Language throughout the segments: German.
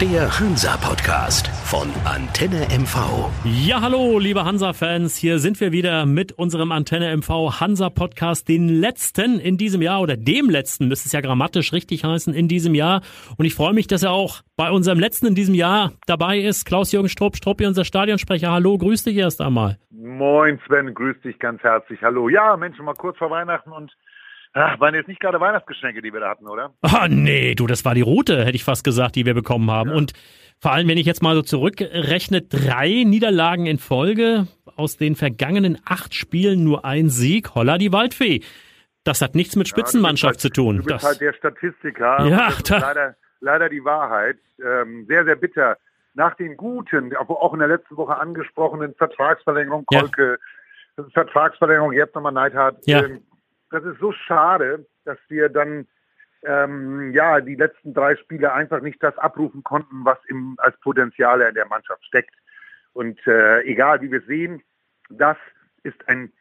Der Hansa-Podcast von Antenne MV. Ja, hallo, liebe Hansa-Fans. Hier sind wir wieder mit unserem Antenne MV Hansa-Podcast, den letzten in diesem Jahr oder dem letzten, müsste es ja grammatisch richtig heißen, in diesem Jahr. Und ich freue mich, dass er auch bei unserem letzten in diesem Jahr dabei ist. Klaus-Jürgen Strupp, Struppi, unser Stadionsprecher. Hallo, grüß dich erst einmal. Moin, Sven, grüß dich ganz herzlich. Hallo. Ja, Menschen, mal kurz vor Weihnachten und Ach, waren jetzt nicht gerade Weihnachtsgeschenke, die wir da hatten, oder? Ah, nee, du, das war die Route, hätte ich fast gesagt, die wir bekommen haben. Ja. Und vor allem, wenn ich jetzt mal so zurückrechne, drei Niederlagen in Folge, aus den vergangenen acht Spielen nur ein Sieg, holla die Waldfee. Das hat nichts mit Spitzenmannschaft ja, zu tun. Du bist das, halt der Statistiker. Ja, das ist leider, leider die Wahrheit. Ähm, sehr, sehr bitter. Nach den guten, auch in der letzten Woche angesprochenen Vertragsverlängerung, Kolke, ja. Vertragsverlängerung, jetzt nochmal Neidhardt, ja. ähm, das ist so schade, dass wir dann ähm, ja die letzten drei Spiele einfach nicht das abrufen konnten, was im, als Potenzial in der Mannschaft steckt. Und äh, egal wie wir sehen, das ist ein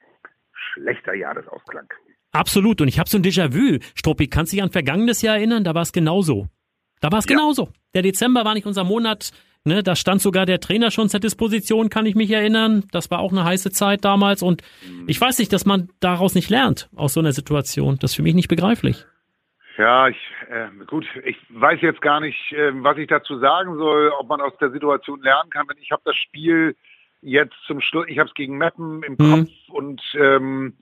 schlechter Jahresausklang. Absolut. Und ich habe so ein Déjà-vu. Struppi, kannst du dich an vergangenes Jahr erinnern? Da war es genauso. Da war es ja. genauso. Der Dezember war nicht unser Monat. Ne, da stand sogar der Trainer schon zur Disposition, kann ich mich erinnern. Das war auch eine heiße Zeit damals. Und ich weiß nicht, dass man daraus nicht lernt, aus so einer Situation. Das ist für mich nicht begreiflich. Ja, ich, äh, gut, ich weiß jetzt gar nicht, äh, was ich dazu sagen soll, ob man aus der Situation lernen kann. Wenn ich habe das Spiel jetzt zum Schluss, ich habe es gegen Meppen im mhm. Kopf und ähm,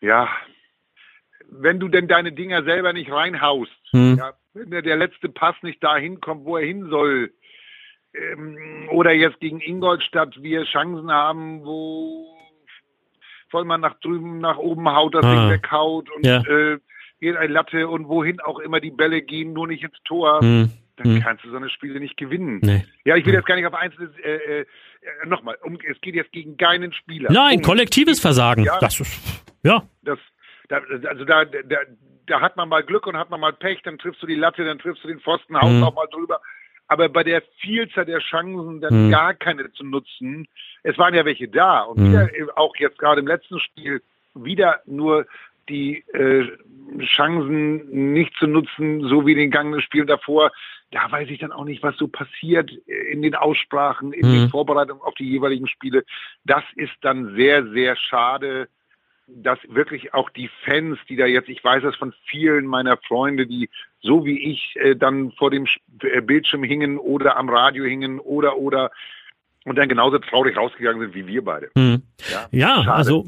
ja, wenn du denn deine Dinger selber nicht reinhaust, mhm. ja, wenn der letzte Pass nicht dahin kommt, wo er hin soll, ähm, oder jetzt gegen Ingolstadt wir Chancen haben, wo Vollmann nach drüben, nach oben haut, das ah. Ding weghaut und ja. äh, geht ein Latte und wohin auch immer die Bälle gehen, nur nicht ins Tor. Hm. Dann hm. kannst du so eine Spiele nicht gewinnen. Nee. Ja, ich will hm. jetzt gar nicht auf einzelne, äh, äh, nochmal, um, es geht jetzt gegen keinen Spieler. Nein, um, kollektives Versagen. Ja, das ist, ja. Das, da, also da, da, da hat man mal Glück und hat man mal Pech, dann triffst du die Latte, dann triffst du den Pfosten, haust hm. auch mal drüber aber bei der Vielzahl der Chancen dann mhm. gar keine zu nutzen. Es waren ja welche da und mhm. wieder, auch jetzt gerade im letzten Spiel wieder nur die äh, Chancen nicht zu nutzen, so wie in den gangenen Spielen davor. Da weiß ich dann auch nicht, was so passiert in den Aussprachen, in mhm. den Vorbereitungen auf die jeweiligen Spiele. Das ist dann sehr, sehr schade dass wirklich auch die Fans, die da jetzt, ich weiß das von vielen meiner Freunde, die so wie ich äh, dann vor dem äh, Bildschirm hingen oder am Radio hingen oder oder und dann genauso traurig rausgegangen sind wie wir beide. Hm. Ja, ja also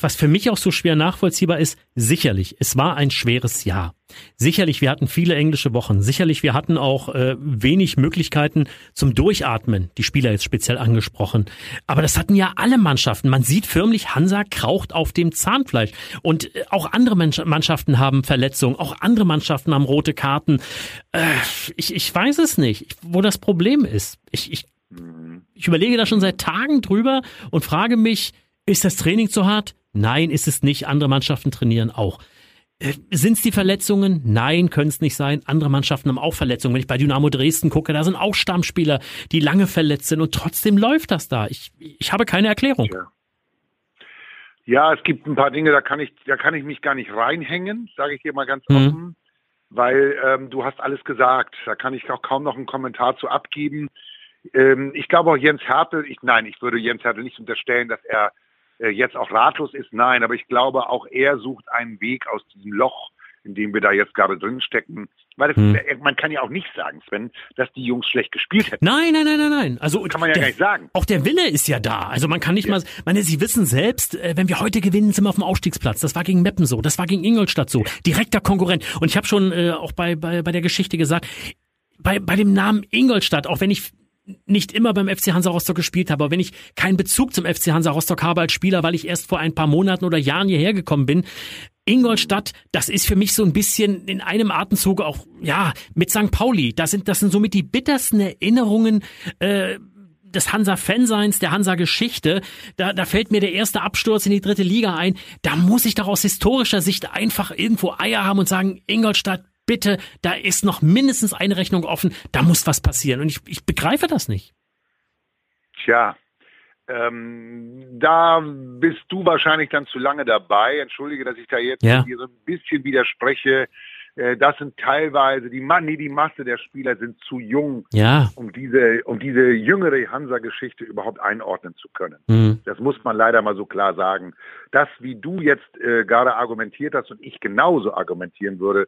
was für mich auch so schwer nachvollziehbar ist, sicherlich, es war ein schweres Jahr. Sicherlich, wir hatten viele englische Wochen. Sicherlich, wir hatten auch äh, wenig Möglichkeiten zum Durchatmen, die Spieler jetzt speziell angesprochen. Aber das hatten ja alle Mannschaften. Man sieht förmlich, Hansa kraucht auf dem Zahnfleisch. Und äh, auch andere Mannschaften haben Verletzungen, auch andere Mannschaften haben rote Karten. Äh, ich, ich weiß es nicht, wo das Problem ist. Ich, ich, ich überlege da schon seit Tagen drüber und frage mich, ist das Training zu hart? Nein, ist es nicht. Andere Mannschaften trainieren auch. Äh, sind es die Verletzungen? Nein, können es nicht sein. Andere Mannschaften haben auch Verletzungen. Wenn ich bei Dynamo Dresden gucke, da sind auch Stammspieler, die lange verletzt sind und trotzdem läuft das da. Ich, ich habe keine Erklärung. Ja. ja. es gibt ein paar Dinge, da kann ich, da kann ich mich gar nicht reinhängen, sage ich dir mal ganz mhm. offen, weil ähm, du hast alles gesagt. Da kann ich auch kaum noch einen Kommentar zu abgeben. Ähm, ich glaube auch Jens Hertel, ich, nein, ich würde Jens Hertel nicht unterstellen, dass er jetzt auch ratlos ist, nein, aber ich glaube, auch er sucht einen Weg aus diesem Loch, in dem wir da jetzt gerade drin stecken. Weil das, hm. man kann ja auch nicht sagen, Sven, dass die Jungs schlecht gespielt hätten. Nein, nein, nein, nein, nein. Also kann man ja der, gar nicht sagen. Auch der Wille ist ja da. Also man kann nicht ja. mal, meine, Sie wissen selbst, äh, wenn wir heute gewinnen, sind wir auf dem Ausstiegsplatz. Das war gegen Meppen so, das war gegen Ingolstadt so. Direkter Konkurrent. Und ich habe schon äh, auch bei, bei, bei der Geschichte gesagt, bei, bei dem Namen Ingolstadt, auch wenn ich nicht immer beim FC Hansa Rostock gespielt habe, aber wenn ich keinen Bezug zum FC Hansa Rostock habe als Spieler, weil ich erst vor ein paar Monaten oder Jahren hierher gekommen bin, Ingolstadt, das ist für mich so ein bisschen in einem Atemzug auch, ja, mit St. Pauli. Das sind, das sind somit die bittersten Erinnerungen, äh, des Hansa-Fanseins, der Hansa-Geschichte, da, da fällt mir der erste Absturz in die dritte Liga ein. Da muss ich doch aus historischer Sicht einfach irgendwo Eier haben und sagen, Ingolstadt, bitte, da ist noch mindestens eine Rechnung offen, da muss was passieren. Und ich, ich begreife das nicht. Tja, ähm, da bist du wahrscheinlich dann zu lange dabei. Entschuldige, dass ich da jetzt ja. hier so ein bisschen widerspreche. äh, das sind teilweise die nee, die Masse der Spieler sind zu jung, ja. um diese um diese jüngere Hansa-Geschichte überhaupt einordnen zu können. Mhm. Das muss man leider mal so klar sagen. Das, wie du jetzt äh, gerade argumentiert hast und ich genauso argumentieren würde,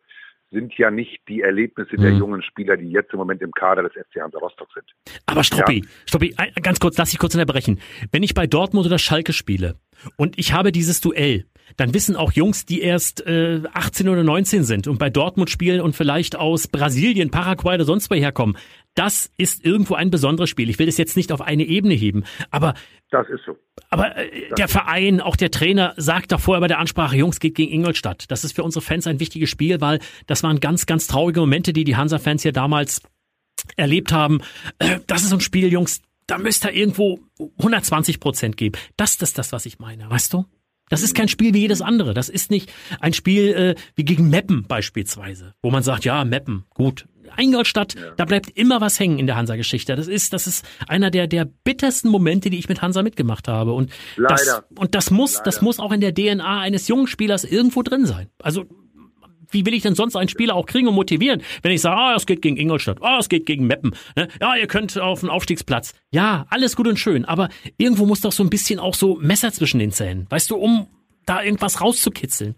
sind ja nicht die Erlebnisse der mhm. jungen Spieler, die jetzt im Moment im Kader des FC Hansa Rostock sind. Aber Struppi, ja. Struppi, ganz kurz, lass ich kurz unterbrechen. Wenn ich bei Dortmund oder Schalke spiele und ich habe dieses Duell, dann wissen auch Jungs, die erst äh, 18 oder 19 sind und bei Dortmund spielen und vielleicht aus Brasilien, Paraguay oder sonst woher kommen, das ist irgendwo ein besonderes Spiel. Ich will das jetzt nicht auf eine Ebene heben, aber das ist so. Aber äh, der Verein, auch der Trainer sagt vorher bei der Ansprache, Jungs, geht gegen Ingolstadt. Das ist für unsere Fans ein wichtiges Spiel, weil das waren ganz, ganz traurige Momente, die die Hansa-Fans hier damals erlebt haben. Äh, das ist ein Spiel, Jungs, da müsste er irgendwo 120 Prozent geben. Das ist das, was ich meine, weißt du? Das ist kein Spiel wie jedes andere. Das ist nicht ein Spiel äh, wie gegen Meppen beispielsweise, wo man sagt, ja, Meppen, gut. Ingolstadt, ja. da bleibt immer was hängen in der Hansa-Geschichte. Das ist, das ist einer der, der bittersten Momente, die ich mit Hansa mitgemacht habe. Und Leider. das, und das muss, Leider. das muss auch in der DNA eines jungen Spielers irgendwo drin sein. Also, wie will ich denn sonst einen Spieler auch kriegen und motivieren, wenn ich sage, ah, es geht gegen Ingolstadt, ah, es geht gegen Meppen, ne? ja, ihr könnt auf den Aufstiegsplatz. Ja, alles gut und schön, aber irgendwo muss doch so ein bisschen auch so Messer zwischen den Zähnen, weißt du, um da irgendwas rauszukitzeln.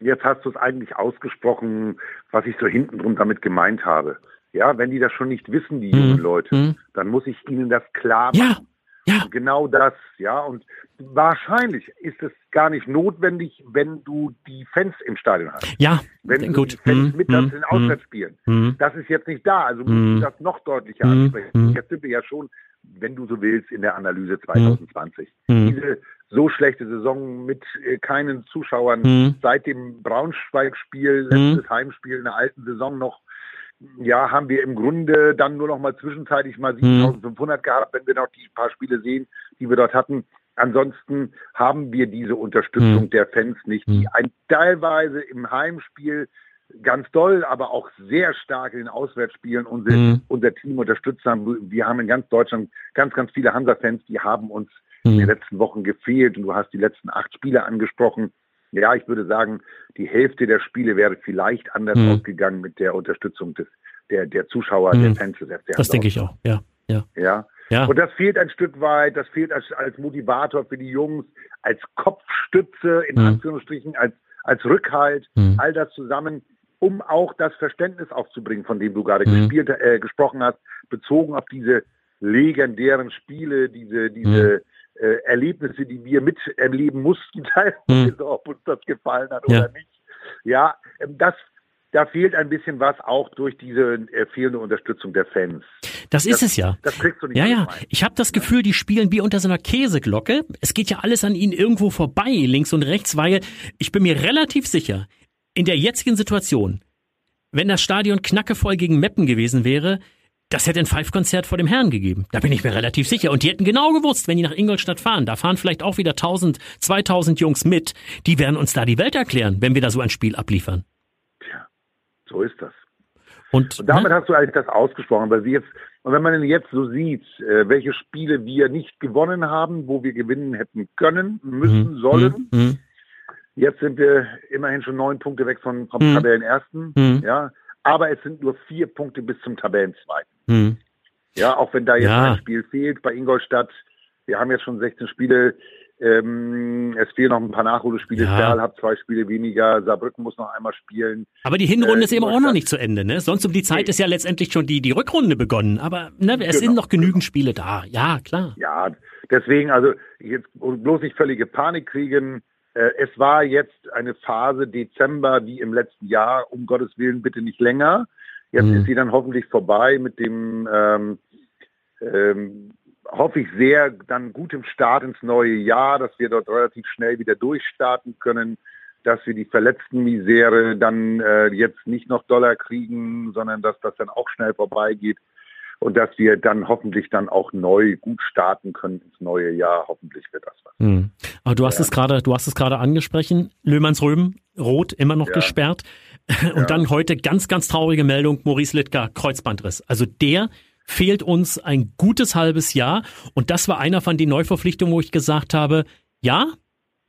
Jetzt hast du es eigentlich ausgesprochen, was ich so hinten drum damit gemeint habe. Ja, wenn die das schon nicht wissen, die jungen mhm. Leute, mhm. dann muss ich ihnen das klar machen. Ja. Ja. Genau das, ja. Und wahrscheinlich ist es gar nicht notwendig, wenn du die Fans im Stadion hast. Ja, wenn du gut. die Fans hm, mit hm, in Auswärtsspielen. Hm. Das ist jetzt nicht da, also musst du das noch deutlicher ansprechen. Jetzt sind wir ja schon, wenn du so willst, in der Analyse 2020. Diese so schlechte Saison mit äh, keinen Zuschauern seit dem Braunschweig-Spiel, letztes Heimspiel in der alten Saison noch ja, haben wir im Grunde dann nur noch mal zwischenzeitlich mal 7500 mhm. gehabt, wenn wir noch die paar Spiele sehen, die wir dort hatten. Ansonsten haben wir diese Unterstützung mhm. der Fans nicht, die mhm. ein, teilweise im Heimspiel ganz doll, aber auch sehr stark in den Auswärtsspielen unser, mhm. unser Team unterstützt haben. Wir haben in ganz Deutschland ganz, ganz viele Hansa-Fans, die haben uns mhm. in den letzten Wochen gefehlt. Und du hast die letzten acht Spiele angesprochen. Ja, ich würde sagen, die Hälfte der Spiele wäre vielleicht anders mhm. ausgegangen mit der Unterstützung des, der, der Zuschauer, mhm. der Fans des FC Das denke ich auch, ja. Ja. ja. Ja. Und das fehlt ein Stück weit, das fehlt als, als Motivator für die Jungs, als Kopfstütze, in mhm. Anführungsstrichen, als, als Rückhalt, mhm. all das zusammen, um auch das Verständnis aufzubringen, von dem du gerade mhm. gespielt, äh, gesprochen hast, bezogen auf diese legendären Spiele, diese, diese, mhm äh, Erlebnisse, die wir miterleben mussten, teilweise, hm. ob uns das gefallen hat ja. oder nicht. Ja, ähm, das da fehlt ein bisschen was auch durch diese äh, fehlende Unterstützung der Fans. Das ist das, es ja. Das kriegst du nicht. Ja, ja. Ich habe das Gefühl, die spielen wie unter so einer Käseglocke. Es geht ja alles an ihnen irgendwo vorbei, links und rechts, weil ich bin mir relativ sicher, in der jetzigen Situation, wenn das Stadion knackevoll gegen Meppen gewesen wäre, das hätte ein Five-Konzert vor dem Herrn gegeben. Da bin ich mir relativ sicher. Und die hätten genau gewusst, wenn die nach Ingolstadt fahren, da fahren vielleicht auch wieder 1000, 2000 Jungs mit, die werden uns da die Welt erklären, wenn wir da so ein Spiel abliefern. Tja, so ist das. Und, und damit ne? hast du eigentlich das ausgesprochen, weil sie jetzt, und wenn man jetzt so sieht, äh, welche Spiele wir nicht gewonnen haben, wo wir gewinnen hätten können, müssen, mhm. sollen, mhm. mhm. Jetzt sind wir immerhin schon neun Punkte weg von, vom mhm. Tabellenersten. Mhm. Ja, aber es sind nur vier Punkte bis zum Tabellenzweiten. Hm. Ja, auch wenn da jetzt ja. ein Spiel fehlt bei Ingolstadt. Wir haben jetzt schon 16 Spiele. Ähm, es fehlen noch ein paar Nachholspiele. Ja. Perl hat zwei Spiele weniger. Saarbrücken muss noch einmal spielen. Aber die Hinrunde äh, ist eben auch noch nicht zu Ende. Ne? Sonst um die Zeit nee. ist ja letztendlich schon die, die Rückrunde begonnen. Aber ne, es genau. sind noch genügend Spiele da. Ja, klar. Ja, deswegen, also jetzt bloß nicht völlige Panik kriegen. Äh, es war jetzt eine Phase Dezember wie im letzten Jahr, um Gottes Willen bitte nicht länger. Jetzt mhm. ist sie dann hoffentlich vorbei mit dem, ähm, ähm, hoffe ich sehr, dann gutem Start ins neue Jahr, dass wir dort relativ schnell wieder durchstarten können, dass wir die verletzten Misere dann äh, jetzt nicht noch Dollar kriegen, sondern dass das dann auch schnell vorbeigeht und dass wir dann hoffentlich dann auch neu gut starten können ins neue Jahr. Hoffentlich wird das was. Mhm. Aber du hast ja. es gerade, du hast es gerade angesprochen. Löhmanns Röben, rot, immer noch ja. gesperrt. Und ja. dann heute ganz, ganz traurige Meldung, Maurice Littger, Kreuzbandriss. Also der fehlt uns ein gutes halbes Jahr. Und das war einer von den Neuverpflichtungen, wo ich gesagt habe, ja,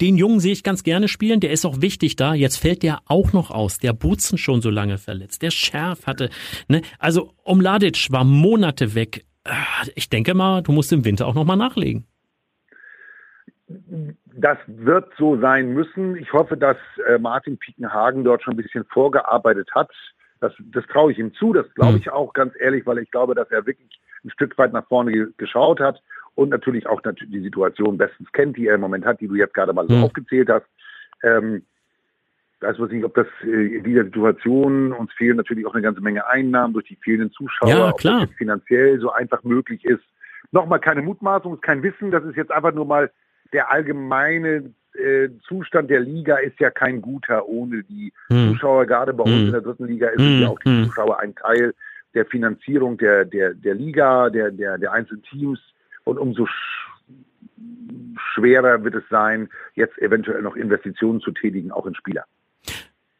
den Jungen sehe ich ganz gerne spielen, der ist auch wichtig da. Jetzt fällt der auch noch aus. Der Butzen schon so lange verletzt. Der Schärf hatte, ne? Also Omladic war Monate weg. Ah, ich denke mal, du musst im Winter auch noch mal nachlegen. Das wird so sein müssen. Ich hoffe, dass äh, Martin Piekenhagen dort schon ein bisschen vorgearbeitet hat. Das, das traue ich ihm zu, das glaube hm. ich auch ganz ehrlich, weil ich glaube, dass er wirklich ein Stück weit nach vorne ge geschaut hat und natürlich auch die Situation bestens kennt, die er im Moment hat, die du jetzt gerade mal so mhm. aufgezählt hast. Ähm, weiß ich nicht, ob das äh, in dieser Situation uns fehlen natürlich auch eine ganze Menge Einnahmen durch die fehlenden Zuschauer, ja, klar. ob das finanziell so einfach möglich ist. Nochmal keine Mutmaßung, kein Wissen, das ist jetzt einfach nur mal der allgemeine äh, Zustand der Liga ist ja kein guter ohne die hm. Zuschauer. Gerade bei hm. uns in der dritten Liga ist hm. ja auch die hm. Zuschauer ein Teil der Finanzierung der, der, der Liga, der, der, der einzelnen Teams. Und umso sch schwerer wird es sein, jetzt eventuell noch Investitionen zu tätigen, auch in Spieler.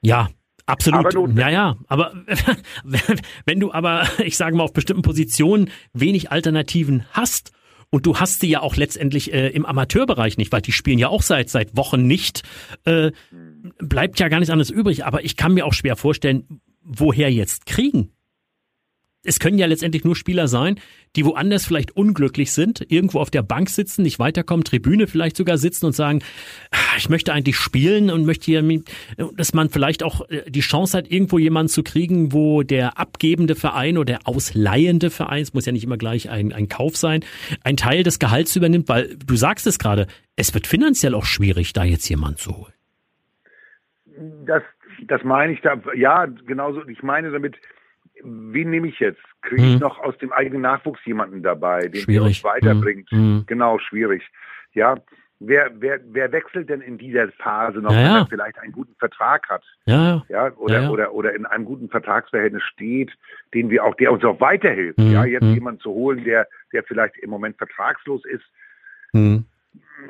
Ja, Absolut. Ja, ja. Aber wenn du aber, ich sage mal, auf bestimmten Positionen wenig Alternativen hast und du hast sie ja auch letztendlich äh, im Amateurbereich nicht, weil die spielen ja auch seit seit Wochen nicht, äh, bleibt ja gar nichts anderes übrig. Aber ich kann mir auch schwer vorstellen, woher jetzt kriegen es können ja letztendlich nur Spieler sein, die woanders vielleicht unglücklich sind, irgendwo auf der Bank sitzen, nicht weiterkommen, Tribüne vielleicht sogar sitzen und sagen, ah, ich möchte eigentlich spielen und möchte hier, dass man vielleicht auch äh, die Chance hat, irgendwo jemanden zu kriegen, wo der abgebende Verein oder der ausleihende Verein, es muss ja nicht immer gleich ein, ein Kauf sein, ein Teil des Gehalts übernimmt, weil du sagst es gerade, es wird finanziell auch schwierig, da jetzt jemanden zu holen. Das, das meine ich da, ja, genauso, ich meine damit, wen nehme ich jetzt? Kriege ich hm. noch aus dem eigenen Nachwuchs jemanden dabei, den der uns weiterbringt? Hm. Genau, schwierig. Ja, wer, wer, wer wechselt denn in dieser Phase noch, ja, wenn er vielleicht einen guten Vertrag hat? Ja, ja. oder, ja, oder, oder in einem guten Vertragsverhältnis steht, den wir auch, der uns auch weiterhilft. Hm. Ja, jetzt hm. jemanden zu holen, der, der vielleicht im Moment vertragslos ist. Hm da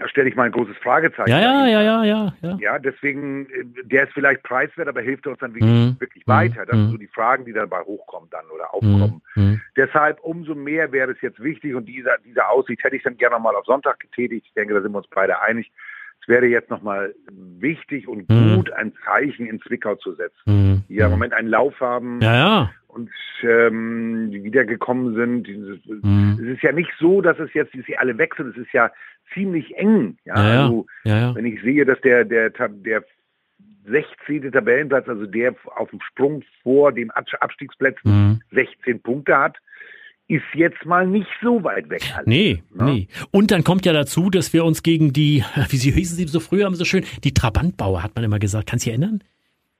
stelle ich mal ein großes Fragezeichen. Ja, ja, ja, ja, ja, ja. Ja, deswegen, äh, der ist vielleicht preiswert, aber hilft uns dann wirklich, mhm. wirklich weiter. Das mhm. sind so die Fragen, die dabei hochkommen dann oder aufkommen. Mhm. mhm. Deshalb umso mehr wäre es jetzt wichtig und diese, diese Aussicht hätte ich dann gerne nochmal auf Sonntag getätigt. Ich denke, da sind wir uns beide einig. Es wäre jetzt nochmal wichtig und mhm. gut, ein Zeichen in Zwickau zu setzen. Mhm. Die ja im Moment einen Lauf haben. Ja, ja ähm, wiedergekommen sind. Mhm. Es ist ja nicht so, dass es jetzt, dass sie alle wechseln. Es ist ja ziemlich eng. Ja, ja, also, ja, wenn ich sehe, dass der, der, der 16. Tabellenplatz, also der auf dem Sprung vor den Abstiegsplätzen mhm. 16 Punkte hat, ist jetzt mal nicht so weit weg. Alles, nee, ne? nee. Und dann kommt ja dazu, dass wir uns gegen die, wie sie hießen sie so früher haben so schön, die Trabantbauer, hat man immer gesagt. Kannst du dich erinnern?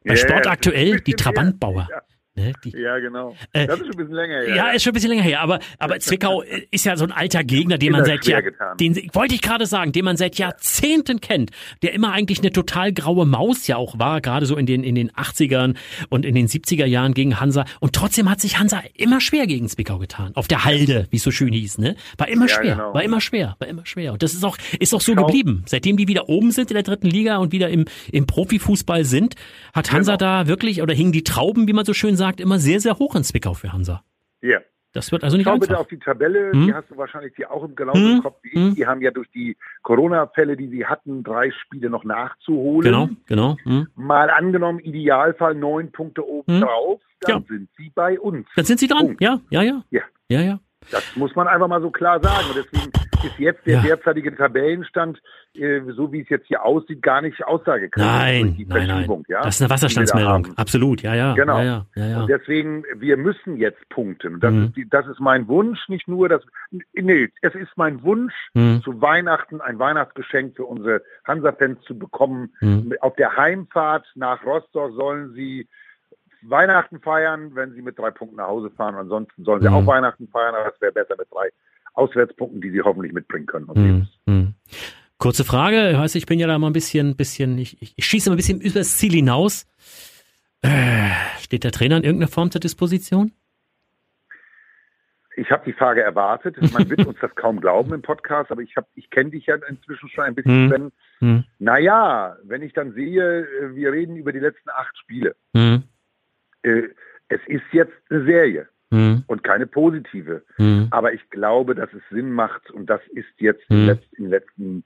Bei ja, Sport aktuell, die Trabantbauer. Ja. Ne? Die, ja, genau. Äh, das ist schon ein bisschen länger her. Ja, ist schon ein bisschen länger her. Aber, aber Zwickau ist ja so ein alter Gegner, den man seit Jahr, den wollte ich gerade sagen, den man seit Jahrzehnten kennt, der immer eigentlich eine total graue Maus ja auch war, gerade so in den in den 80ern und in den 70er Jahren gegen Hansa. Und trotzdem hat sich Hansa immer schwer gegen Zwickau getan. Auf der Halde, wie es so schön hieß, ne? War immer ja, schwer, genau. war immer schwer, war immer schwer. Und das ist auch ist auch so Schau. geblieben. Seitdem die wieder oben sind in der dritten Liga und wieder im im Profifußball sind, hat Hansa genau. da wirklich oder hingen die Trauben, wie man so schön sagt, sagt, immer sehr, sehr hoch in Zwickau für Hansa. Ja. Das wird also nicht Schau einfach. bitte auf die Tabelle, hm? die hast du wahrscheinlich die auch im genauso hm? Kopf wie ich. Hm? Die haben ja durch die Corona-Fälle, die sie hatten, drei Spiele noch nachzuholen. Genau, genau. Hm? Mal angenommen, Idealfall neun Punkte oben hm? drauf, dann ja. sind sie bei uns. Dann sind sie dran, Punkt. ja, ja, ja. Ja, ja. ja. Das muss man einfach mal so klar sagen. Und deswegen ist jetzt der ja. derzeitige Tabellenstand, äh, so wie es jetzt hier aussieht, gar nicht aussagekräftig. Nein, nein, nein. Ja, das ist eine Wasserstandsmeldung. Absolut, ja, ja. Genau. Ja, ja, ja, Und deswegen, wir müssen jetzt punkten. Das, mhm. ist, das ist mein Wunsch, nicht nur das, nee, es ist mein Wunsch, mhm. zu Weihnachten ein Weihnachtsgeschenk für unsere Hansa-Fans zu bekommen. Mhm. Auf der Heimfahrt nach Rostock sollen sie Weihnachten feiern, wenn sie mit drei Punkten nach Hause fahren. Ansonsten sollen sie mhm. auch Weihnachten feiern, aber es wäre besser mit drei Auswärtspunkten, die sie hoffentlich mitbringen können. Mhm. mhm. Kurze Frage, ich weiß, ich bin ja da mal ein bisschen, bisschen, ich, ich, schieße mal ein bisschen übers Ziel hinaus. Äh, steht der Trainer in irgendeiner Form zur Disposition? Ich habe die Frage erwartet. Man wird uns das kaum glauben im Podcast, aber ich habe, ich kenne dich ja inzwischen schon ein bisschen. Hm. Hm. Naja, wenn ich dann sehe, äh, wir reden über die letzten acht Spiele. Hm äh, es ist jetzt eine Serie mhm. und keine positive. Mhm. Aber ich glaube, dass es Sinn macht und das ist jetzt mhm. in, den letzten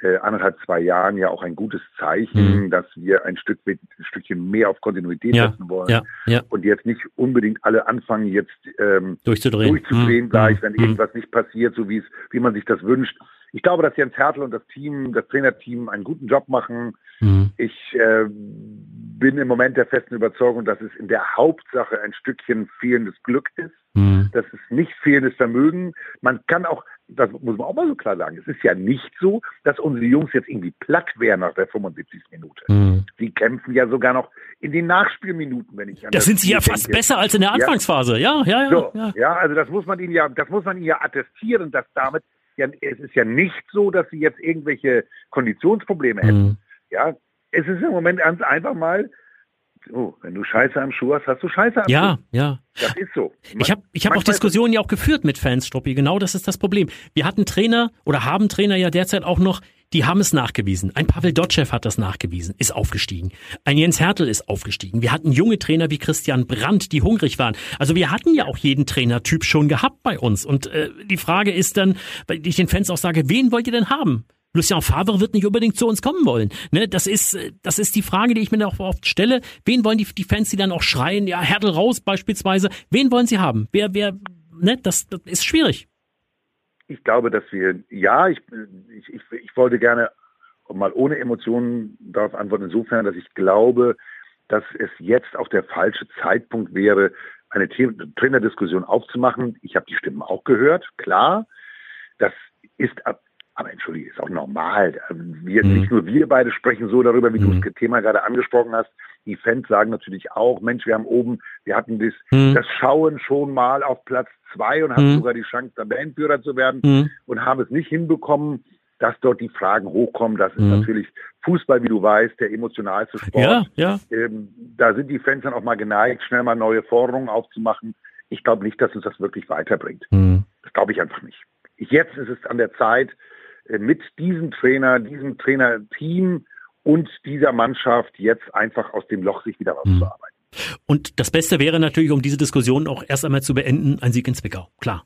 äh, anderthalb, zwei Jahren ja auch ein gutes Zeichen, mhm. dass wir ein, Stück, ein Stückchen mehr auf Kontinuität ja, setzen wollen. Ja, ja. Und jetzt nicht unbedingt alle anfangen, jetzt ähm, durchzudrehen, durchzudrehen mhm. gleich, wenn irgendwas nicht passiert, so wie es, wie man sich das wünscht. Ich glaube, dass Jens Hertel und das Team, das Trainerteam einen guten Job machen. Mhm. Ich äh, bin im Moment der festen Überzeugung, dass es in der Hauptsache ein Stückchen fehlendes Glück ist. Mhm. Das ist nicht fehlendes Vermögen. Man kann auch, das muss man auch mal so klar sagen, es ist ja nicht so, dass unsere Jungs jetzt irgendwie platt wären nach der 75. Minute. Mhm. Sie kämpfen ja sogar noch in den Nachspielminuten, wenn ich an Da das sind sie ja fast denke. besser als in der Anfangsphase. Ja, ja, ja. So, ja. ja, also das muss man ihnen ja, das muss man ihnen ja attestieren, dass damit ja, es ist ja nicht so, dass sie jetzt irgendwelche Konditionsprobleme hätten. Mhm. Ja, es ist im Moment ganz einfach mal, so, wenn du Scheiße am Schuh hast, hast du Scheiße am Ja, Schuh. ja. Das ist so. Ich habe ich hab auch Diskussionen ja auch geführt mit Fans, Struppi. Genau das ist das Problem. Wir hatten Trainer oder haben Trainer ja derzeit auch noch, die haben es nachgewiesen. Ein Pavel Dotschew hat das nachgewiesen, ist aufgestiegen. Ein Jens Hertel ist aufgestiegen. Wir hatten junge Trainer wie Christian Brandt, die hungrig waren. Also wir hatten ja auch jeden Trainertyp schon gehabt bei uns. Und äh, die Frage ist dann, weil ich den Fans auch sage, wen wollt ihr denn haben? Lucien Favre wird nicht unbedingt zu uns kommen wollen. Ne, das ist, äh, das ist die Frage, die ich mir auch oft stelle. Wen wollen die, die Fans, die dann auch schreien, ja, Hertel raus beispielsweise. Wen wollen sie haben? Wer, wer, ne, das, das ist schwierig. Ich glaube, dass wir, ja, ich, ich, ich, ich wollte gerne mal ohne Emotionen darauf antworten, insofern, dass ich glaube, dass es jetzt auch der falsche Zeitpunkt wäre, eine Trainerdiskussion aufzumachen. Ich habe die Stimmen auch gehört, klar. Das ist ab, aber entschuldige, ist auch normal. Wir, Mhm. Nicht nur wir beide sprechen so darüber, wie Mhm. du das Thema gerade angesprochen hast. Die Fans sagen natürlich auch, Mensch, wir haben oben, wir hatten das, Mhm. das Schauen schon mal auf Platz zwei und hatten Mhm. sogar die Chance, Tabellenführer zu werden Mhm. und haben es nicht hinbekommen, dass dort die Fragen hochkommen. Das ist Mhm. natürlich Fußball, wie du weißt, der emotionalste Sport. Ja, ja. Ähm, da sind die Fans dann auch mal geneigt, schnell mal neue Forderungen aufzumachen. Ich glaube nicht, dass uns das wirklich weiterbringt. Mhm. Das glaube ich einfach nicht. Ich, jetzt ist es an der Zeit, mit diesem Trainer, diesem Trainerteam und dieser Mannschaft jetzt einfach aus dem Loch sich wieder rauszuarbeiten. Und das Beste wäre natürlich, um diese Diskussion auch erst einmal zu beenden, ein Sieg in Zwickau. Klar.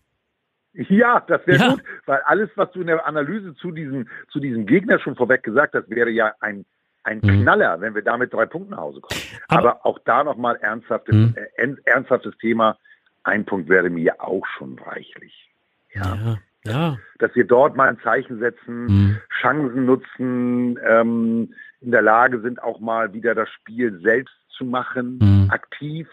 Ja, das wäre Ja. gut, weil alles, was du in der Analyse zu diesem, zu diesem Gegner schon vorweg gesagt hast, wäre ja ein, ein Mhm. Knaller, wenn wir da mit drei Punkten nach Hause kommen. Aber- Aber, auch da nochmal ernsthaftes, Mhm. äh, ern- ernsthaftes Thema. Ein Punkt wäre mir auch schon reichlich. Ja. Ja, ja. Dass wir dort mal ein Zeichen setzen, Mhm. Chancen nutzen, ähm, in der Lage sind, auch mal wieder das Spiel selbst zu machen, Mhm. aktiv.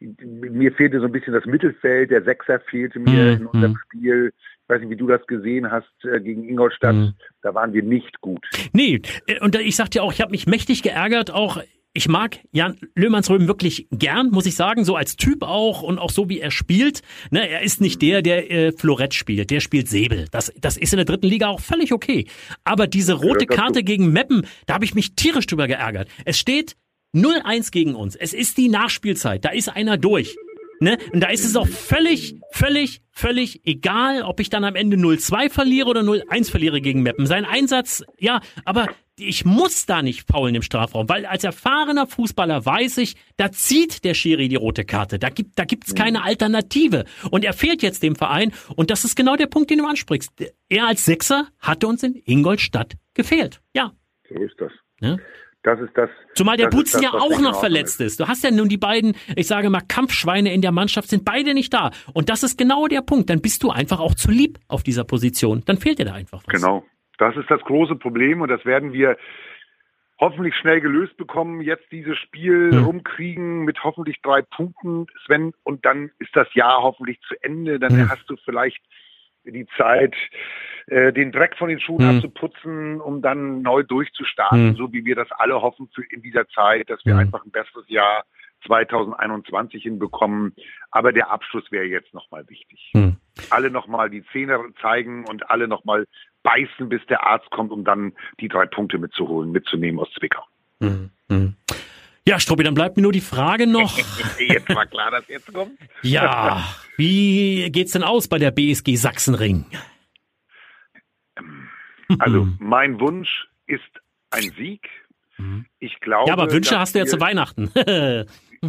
Mir fehlte so ein bisschen das Mittelfeld, der Sechser fehlte mir Mhm. in unserem Spiel. Ich weiß nicht, wie du das gesehen hast äh, gegen Ingolstadt. Mhm. Da waren wir nicht gut. Nee, äh, und ich sag dir auch, ich habe mich mächtig geärgert, auch ich mag Jan Löhmannsröben wirklich gern, muss ich sagen, so als Typ auch und auch so wie er spielt. Ne, er ist nicht der, der äh, Florett spielt, der spielt Säbel. Das, das ist in der dritten Liga auch völlig okay. Aber diese rote dazu. Karte gegen Meppen, da habe ich mich tierisch drüber geärgert. Es steht 0-1 gegen uns. Es ist die Nachspielzeit. Da ist einer durch. Ne? Und da ist es auch völlig, völlig, völlig egal, ob ich dann am Ende 0-2 verliere oder 0-1 verliere gegen Meppen. Sein Einsatz, ja, aber ich muss da nicht faulen im Strafraum, weil als erfahrener Fußballer weiß ich, da zieht der Schiri die rote Karte. Da gibt da gibt's keine Alternative. Und er fehlt jetzt dem Verein. Und das ist genau der Punkt, den du ansprichst. Er als Sechser hatte uns in Ingolstadt gefehlt. Ja. So ist das. Ne? Das ist das. Zumal der Butzen ja auch noch verletzt ist. Du hast ja nun die beiden, ich sage mal, Kampfschweine in der Mannschaft sind beide nicht da. Und das ist genau der Punkt. Dann bist du einfach auch zu lieb auf dieser Position. Dann fehlt dir da einfach was. Genau. Das ist das große Problem und das werden wir hoffentlich schnell gelöst bekommen. Jetzt dieses Spiel Hm. rumkriegen mit hoffentlich drei Punkten, Sven, und dann ist das Jahr hoffentlich zu Ende. Dann Hm. hast du vielleicht die Zeit, äh, den Dreck von den Schuhen Hm. abzuputzen, um dann neu durchzustarten, Hm. so wie wir das alle hoffen für in dieser Zeit, dass wir Hm. einfach ein besseres Jahr 2021 hinbekommen. Aber der Abschluss wäre jetzt nochmal wichtig Hm. alle nochmal die Zähne zeigen und alle nochmal beißen, bis der Arzt kommt, um dann die drei Punkte mitzuholen, mitzunehmen aus Zwickau. Hm. Hm. Ja, Struppi, dann bleibt mir nur die Frage noch. Jetzt war klar, dass jetzt kommt. Ja, wie geht's denn aus bei der BSG Sachsenring? Also mein Wunsch ist ein Sieg. Ich glaube. Ja, aber Wünsche hast du ja zu Weihnachten.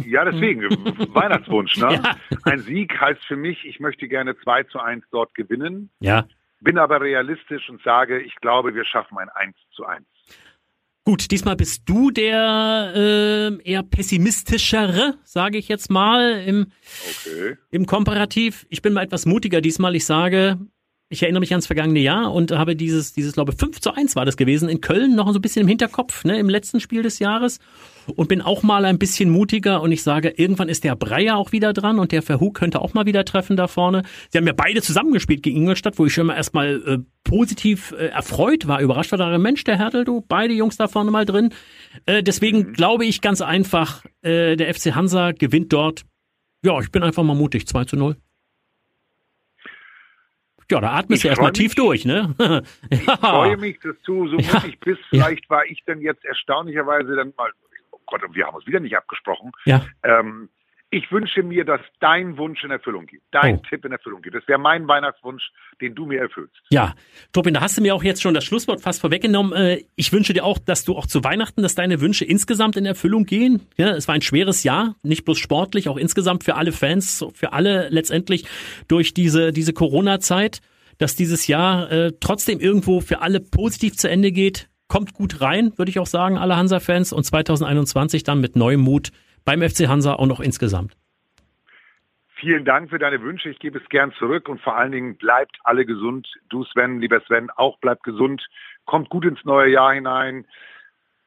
Ja, deswegen, Weihnachtswunsch. Ne? Ja. Ein Sieg heißt für mich, ich möchte gerne 2 zu 1 dort gewinnen. ja. Bin aber realistisch und sage, ich glaube, wir schaffen ein 1 zu 1. Gut, diesmal bist du der äh, eher pessimistischere, sage ich jetzt mal, im, okay. im Komparativ. Ich bin mal etwas mutiger diesmal. Ich sage, ich erinnere mich ans vergangene Jahr und habe dieses, dieses, glaube 5 zu 1 war das gewesen, in Köln noch so ein bisschen im Hinterkopf, ne, im letzten Spiel des Jahres. Und bin auch mal ein bisschen mutiger und ich sage, irgendwann ist der Breyer auch wieder dran und der Verhug könnte auch mal wieder treffen da vorne. Sie haben ja beide zusammengespielt gegen Ingolstadt, wo ich schon mal erstmal äh, positiv äh, erfreut war, überrascht war, da Mensch, der Hertel, du, beide Jungs da vorne mal drin. Äh, deswegen mhm. glaube ich ganz einfach, äh, der FC Hansa gewinnt dort. Ja, ich bin einfach mal mutig, 2 zu 0. Ja, da atmest du erstmal tief durch, ne? ja. Ich freue mich, dass du so mutig bist. Vielleicht war ich dann jetzt erstaunlicherweise dann mal, oh Gott, wir haben uns wieder nicht abgesprochen. Ja. Ähm, ich wünsche mir, dass dein Wunsch in Erfüllung geht, dein oh. Tipp in Erfüllung geht. Das wäre mein Weihnachtswunsch, den du mir erfüllst. Ja, Tobin, da hast du mir auch jetzt schon das Schlusswort fast vorweggenommen. Äh, ich wünsche dir auch, dass du auch zu Weihnachten, dass deine Wünsche insgesamt in Erfüllung gehen. Ja, es war ein schweres Jahr, nicht bloß sportlich, auch insgesamt für alle Fans, für alle letztendlich durch diese, diese Corona-Zeit, dass dieses Jahr äh, trotzdem irgendwo für alle positiv zu Ende geht. Kommt gut rein, würde ich auch sagen, alle Hansa-Fans und 2021 dann mit neuem Mut beim FC Hansa und auch insgesamt. Vielen Dank für deine Wünsche. Ich gebe es gern zurück und vor allen Dingen bleibt alle gesund. Du Sven, lieber Sven, auch bleibt gesund. Kommt gut ins neue Jahr hinein.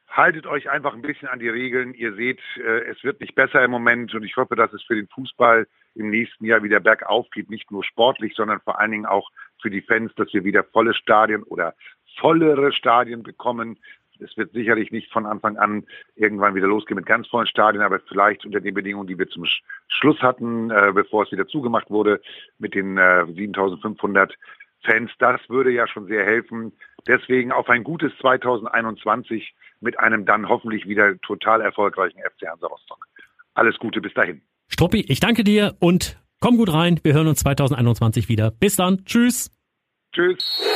Haltet euch einfach ein bisschen an die Regeln. Ihr seht, äh, es wird nicht besser im Moment und ich hoffe, dass es für den Fußball im nächsten Jahr wieder bergauf geht. Nicht nur sportlich, sondern vor allen Dingen auch für die Fans, dass wir wieder volle Stadien oder vollere Stadien bekommen es wird sicherlich nicht von Anfang an irgendwann wieder losgehen mit ganz vollen Stadien, aber vielleicht unter den Bedingungen, die wir zum Schluss hatten, äh, bevor es wieder zugemacht wurde, mit den äh, 7500 Fans. Das würde ja schon sehr helfen. Deswegen auf ein gutes 2021 mit einem dann hoffentlich wieder total erfolgreichen FC Hansa Rostock. Alles Gute bis dahin. Struppi, ich danke dir und komm gut rein. Wir hören uns 2021 wieder. Bis dann. Tschüss. Tschüss.